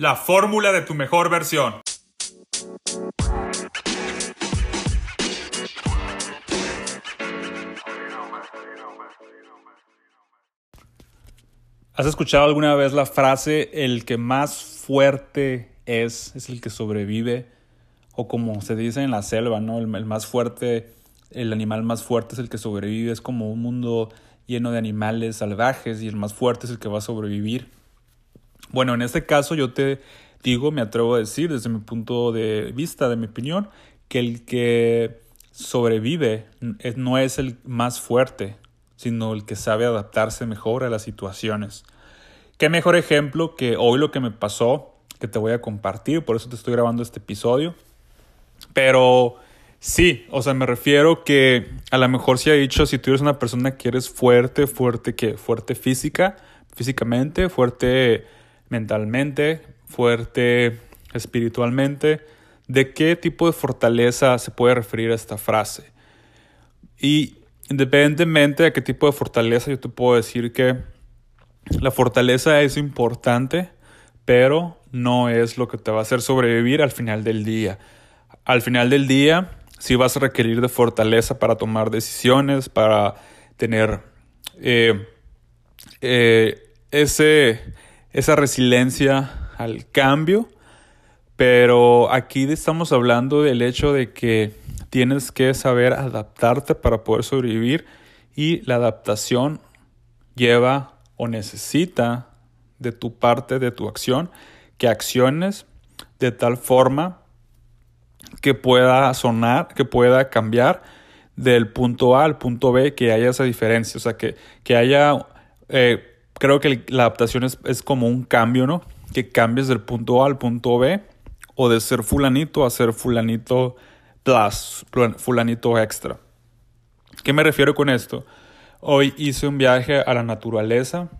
La fórmula de tu mejor versión. ¿Has escuchado alguna vez la frase el que más fuerte es es el que sobrevive? O como se dice en la selva, ¿no? El, más fuerte, el animal más fuerte es el que sobrevive. Es como un mundo lleno de animales salvajes y el más fuerte es el que va a sobrevivir. Bueno, en este caso yo te digo, me atrevo a decir desde mi punto de vista, de mi opinión, que el que sobrevive no es el más fuerte, sino el que sabe adaptarse mejor a las situaciones. Qué mejor ejemplo que hoy lo que me pasó, que te voy a compartir, por eso te estoy grabando este episodio. Pero sí, o sea, me refiero que a lo mejor si ha dicho, si tú eres una persona que eres fuerte, fuerte que fuerte física, físicamente, fuerte mentalmente, fuerte espiritualmente, ¿de qué tipo de fortaleza se puede referir a esta frase? Y independientemente de qué tipo de fortaleza, yo te puedo decir que la fortaleza es importante, pero no es lo que te va a hacer sobrevivir al final del día. Al final del día, sí vas a requerir de fortaleza para tomar decisiones, para tener eh, eh, ese, esa resiliencia al cambio, pero aquí estamos hablando del hecho de que tienes que saber adaptarte para poder sobrevivir y la adaptación lleva o necesita de tu parte, de tu acción, que acciones de tal forma que pueda sonar, que pueda cambiar del punto A al punto B, que haya esa diferencia, o sea, que, que haya, eh, creo que la adaptación es, es, como un cambio, ¿no? Que cambies del punto A al punto B, o de ser fulanito a ser fulanito plus, fulanito extra. ¿Qué me refiero con esto? Hoy hice un viaje a la naturaleza.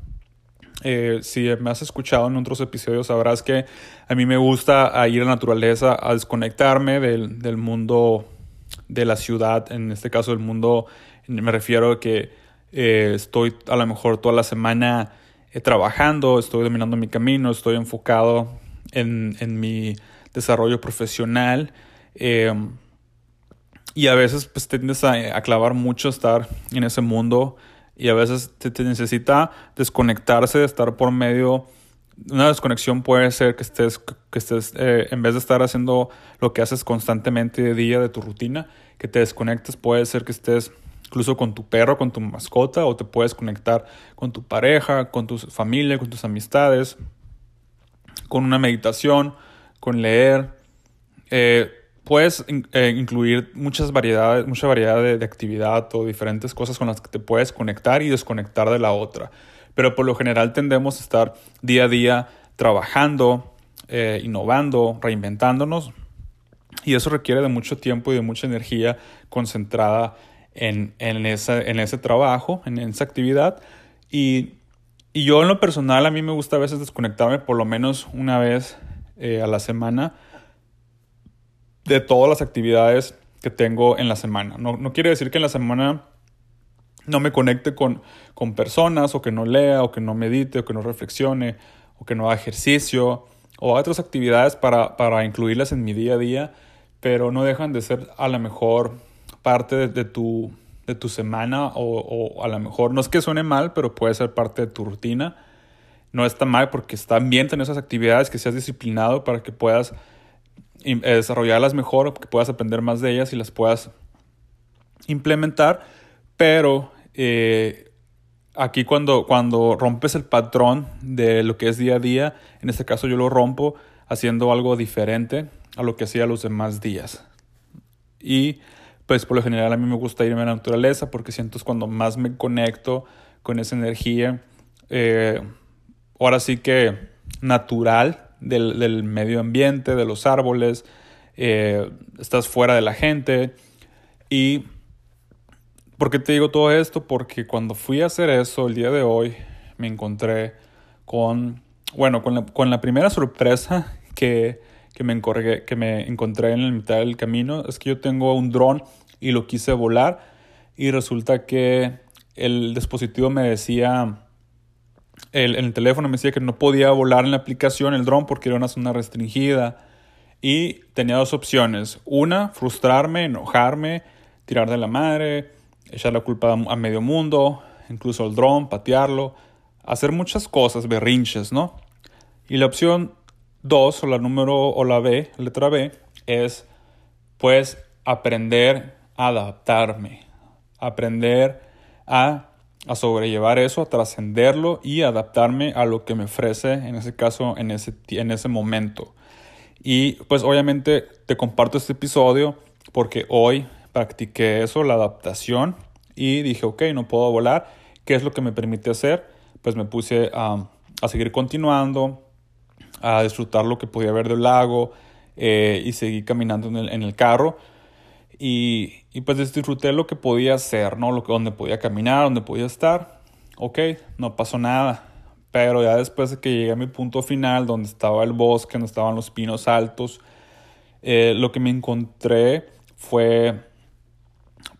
Eh, si me has escuchado en otros episodios sabrás que a mí me gusta ir a la naturaleza a desconectarme del, del mundo de la ciudad, en este caso del mundo, me refiero a que eh, estoy a lo mejor toda la semana eh, trabajando, estoy dominando mi camino, estoy enfocado en, en mi desarrollo profesional. Eh, y a veces pues tiendes a, a, clavar mucho estar en ese mundo y a veces te, te, necesita desconectarse de estar por medio una desconexión puede ser que estés que estés eh, en vez de estar haciendo lo que haces constantemente de día de tu rutina que te desconectes puede ser que estés incluso con tu perro con tu mascota o te puedes conectar con tu pareja con tu familia con tus amistades con una meditación con leer eh, puedes eh, incluir muchas variedades, mucha variedad de, actividad o diferentes cosas con las que te puedes conectar y desconectar de la otra. Pero por lo general tendemos a estar día a día trabajando, eh, innovando, reinventándonos. Y eso requiere de mucho tiempo y de mucha energía concentrada en, en, esa, en ese trabajo, en esa actividad. Y, y, yo en lo personal a mí me gusta a veces desconectarme por lo menos una vez eh, a la semana de todas las actividades que tengo en la semana. No, no, quiere decir que en la semana no me conecte con, con personas o que no lea o que no medite o que no reflexione o que no haga ejercicio o otras actividades para, para incluirlas en mi día a día, pero no dejan de ser a lo mejor parte de, tu, de tu semana o, o, a lo mejor, no es que suene mal, pero puede ser parte de tu rutina. No está mal porque está bien tener esas actividades, que seas disciplinado para que puedas eh, desarrollarlas mejor, que puedas aprender más de ellas y las puedas implementar, pero eh, aquí cuando, cuando rompes el patrón de lo que es día a día, en este caso yo lo rompo haciendo algo diferente a lo que hacía los demás días. Y pues por lo general a mí me gusta irme a la naturaleza porque siento es cuando más me conecto con esa energía, eh, ahora sí que natural del, del, medio ambiente, de los árboles, eh, estás fuera de la gente. ¿Y por qué te digo todo esto? Porque cuando fui a hacer eso el día de hoy, me encontré con, bueno, con la, con la primera sorpresa que, que, me encorgué, que me encontré en la mitad del camino. Es que yo tengo un dron y lo quise volar y resulta que el dispositivo me decía el, el teléfono me decía que no podía volar en la aplicación el dron porque era una zona restringida. Y tenía dos opciones. Una, frustrarme, enojarme, tirar de la madre, echar la culpa a medio mundo, incluso al dron, patearlo, hacer muchas cosas, berrinches, ¿no? Y la opción dos, o la número, o la B, letra B, es pues aprender adaptarme, aprender a, a sobrellevar eso, a trascenderlo y adaptarme a lo que me ofrece, en ese caso, en ese, en ese momento. Y pues obviamente te comparto este episodio porque hoy practiqué eso, la adaptación, y dije, ok, no puedo volar, ¿qué es lo que me permite hacer? Pues me puse a, a seguir continuando, a disfrutar lo que podía ver del lago eh, y seguí caminando en el, en el carro. Y, y, pues disfruté lo que podía hacer, ¿no? Lo que, donde podía caminar, donde podía estar. Ok, no pasó nada. Pero ya después de que llegué a mi punto final, donde estaba el bosque, donde estaban los pinos altos, eh, lo que me encontré fue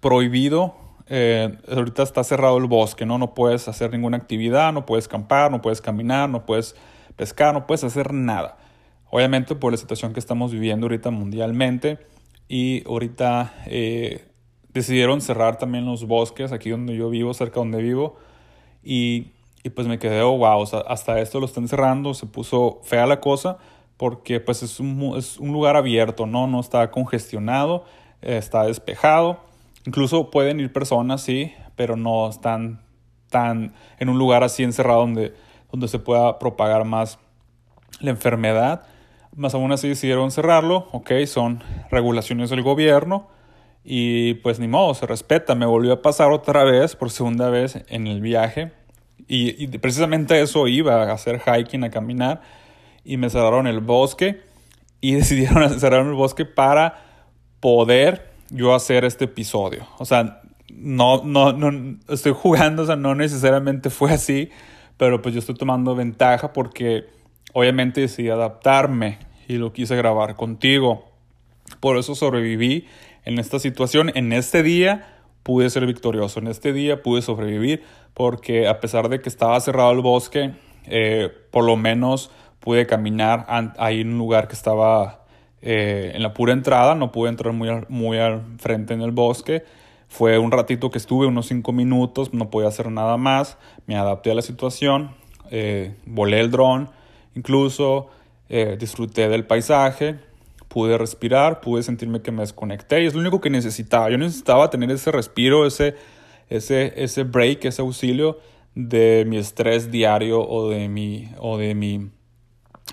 prohibido. Eh, ahorita está cerrado el bosque, ¿no? No puedes hacer ninguna actividad, no puedes acampar, no puedes caminar, no puedes pescar, no puedes hacer nada. Obviamente por la situación que estamos viviendo ahorita mundialmente y ahorita eh, decidieron cerrar también los bosques aquí donde yo vivo, cerca donde vivo y, y pues me quedé, oh, wow, hasta esto lo están cerrando, se puso fea la cosa porque pues es un, es un lugar abierto, ¿no? No está congestionado, está despejado. Incluso pueden ir personas, sí, pero no están tan en un lugar así encerrado donde donde se pueda propagar más la enfermedad. Más aún así decidieron cerrarlo, ok, son regulaciones del gobierno y pues ni modo, se respeta. Me volvió a pasar otra vez, por segunda vez en el viaje y, precisamente eso iba, a hacer hiking, a caminar y me cerraron el bosque y decidieron cerrar el bosque para poder yo hacer este episodio. O sea, no, no, no, estoy jugando, o sea, no necesariamente fue así, pero pues yo estoy tomando ventaja porque obviamente decidí adaptarme y lo quise grabar contigo. Por eso sobreviví en esta situación. En este día pude ser victorioso. En este día pude sobrevivir porque a pesar de que estaba cerrado el bosque, eh, por lo menos pude caminar ahí en un lugar que estaba eh, en la pura entrada. No pude entrar muy al frente en el bosque fue un ratito que estuve, unos cinco minutos, no podía hacer nada más, me adapté a la situación, eh, volé el dron, incluso eh, disfruté del paisaje, pude respirar, pude sentirme que me desconecté y es lo único que necesitaba. Yo necesitaba tener ese respiro, ese, ese, ese break, ese auxilio de mi estrés diario o de mi, o de mi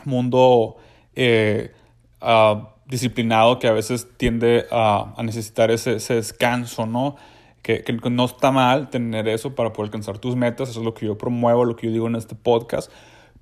mundo eh, uh, disciplinado que a veces tiende a, necesitar ese, descanso, ¿no? Que, no está mal tener eso para poder alcanzar tus metas, eso es lo que yo promuevo, lo que yo digo en este podcast,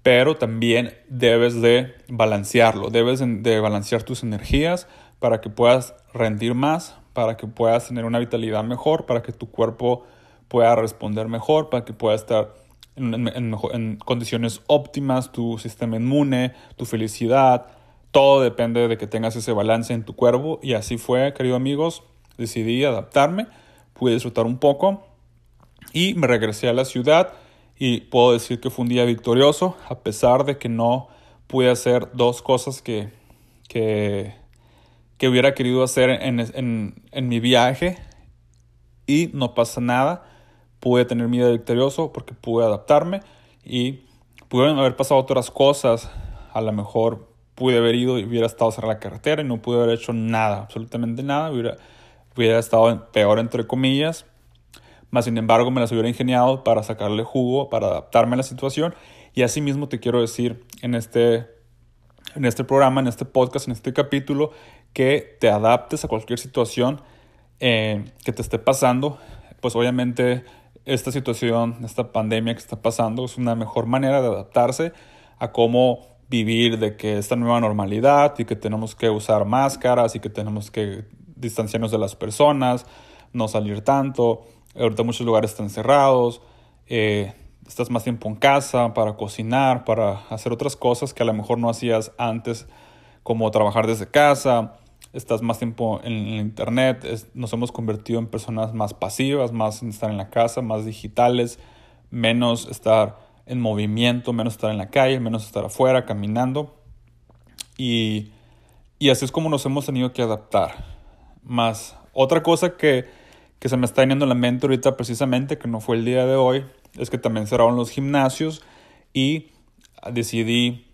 pero también debes de balancearlo, debes de balancear tus energías para que puedas rendir más, para que puedas tener una vitalidad mejor, para que tu cuerpo pueda responder mejor, para que pueda estar en, condiciones óptimas, tu sistema inmune, tu felicidad, todo depende de que tengas ese balance en tu cuerpo y así fue, queridos amigos. Decidí adaptarme, pude disfrutar un poco y me regresé a la ciudad y puedo decir que fue un día victorioso a pesar de que no pude hacer dos cosas que, que, que hubiera querido hacer en, en, en mi viaje. Y no pasa nada. Pude tener mi día victorioso porque pude adaptarme y pudieron haber pasado otras cosas, a lo mejor pude haber ido y hubiera estado cerrada la carretera y no pude haber hecho nada, absolutamente nada, hubiera, hubiera estado peor entre comillas, más sin embargo me las hubiera ingeniado para sacarle jugo, para adaptarme a la situación y así mismo te quiero decir en este, en este programa, en este podcast, en este capítulo, que te adaptes a cualquier situación eh, que te esté pasando, pues obviamente esta situación, esta pandemia que está pasando es una mejor manera de adaptarse a cómo vivir de que esta nueva normalidad y que tenemos que usar máscaras y que tenemos que distanciarnos de las personas, no salir tanto. Ahorita muchos lugares están cerrados, eh, estás más tiempo en casa para cocinar, para hacer otras cosas que a lo mejor no hacías antes, como trabajar desde casa, estás más tiempo en, en internet, nos hemos convertido en personas más pasivas, más en estar en la casa, más digitales, menos estar en movimiento, menos estar en la calle, menos estar afuera, caminando. Y, y así es como nos hemos tenido que adaptar. Más otra cosa que, que se me está viniendo en la mente ahorita precisamente, que no fue el día de hoy, es que también cerraron los gimnasios y decidí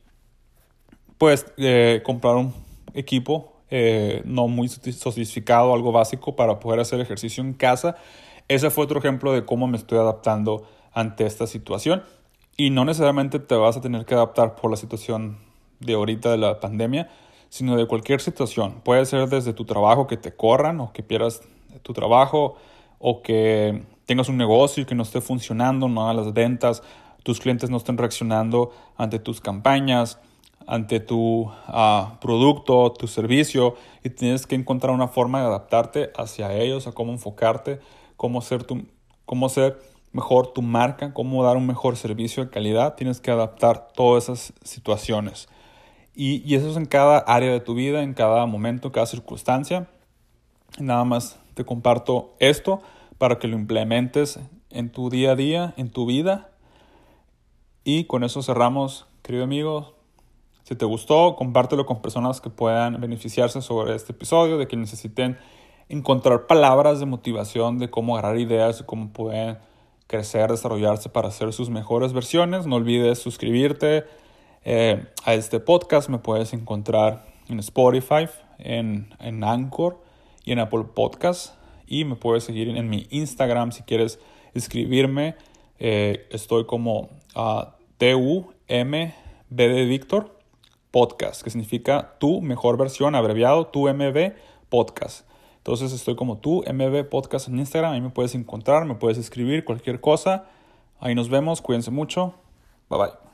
pues eh, comprar un equipo eh, no muy sofisticado, algo básico para poder hacer ejercicio en casa. Ese fue otro ejemplo de cómo me estoy adaptando ante esta situación. Y no necesariamente te vas a tener que adaptar por la situación de ahorita de la pandemia, sino de cualquier situación. Puede ser desde tu trabajo que te corran o que pierdas tu trabajo o que tengas un negocio y que no esté funcionando, no hagas las ventas, tus clientes no estén reaccionando ante tus campañas, ante tu uh, producto, tu servicio y tienes que encontrar una forma de adaptarte hacia ellos, a cómo enfocarte, cómo ser, tu, cómo ser mejor tu marca, cómo dar un mejor servicio de calidad. Tienes que adaptar todas esas situaciones. Y, y eso es en cada área de tu vida, en cada momento, cada circunstancia. Nada más te comparto esto para que lo implementes en tu día a día, en tu vida. Y con eso cerramos, querido amigo. Si te gustó, compártelo con personas que puedan beneficiarse sobre este episodio, de que necesiten encontrar palabras de motivación, de cómo agarrar ideas, de cómo pueden crecer, desarrollarse para hacer sus mejores versiones. No olvides suscribirte eh, a este podcast. Me puedes encontrar en Spotify, en, en Anchor y en Apple Podcasts. Y me puedes seguir en mi Instagram si quieres escribirme. Eh, estoy como uh, T-U-M-B de Víctor podcast, que significa tu mejor versión, abreviado, tu MB podcast. Entonces estoy como tu MB podcast en Instagram, ahí me puedes encontrar, me puedes escribir cualquier cosa. Ahí nos vemos, cuídense mucho. Bye bye.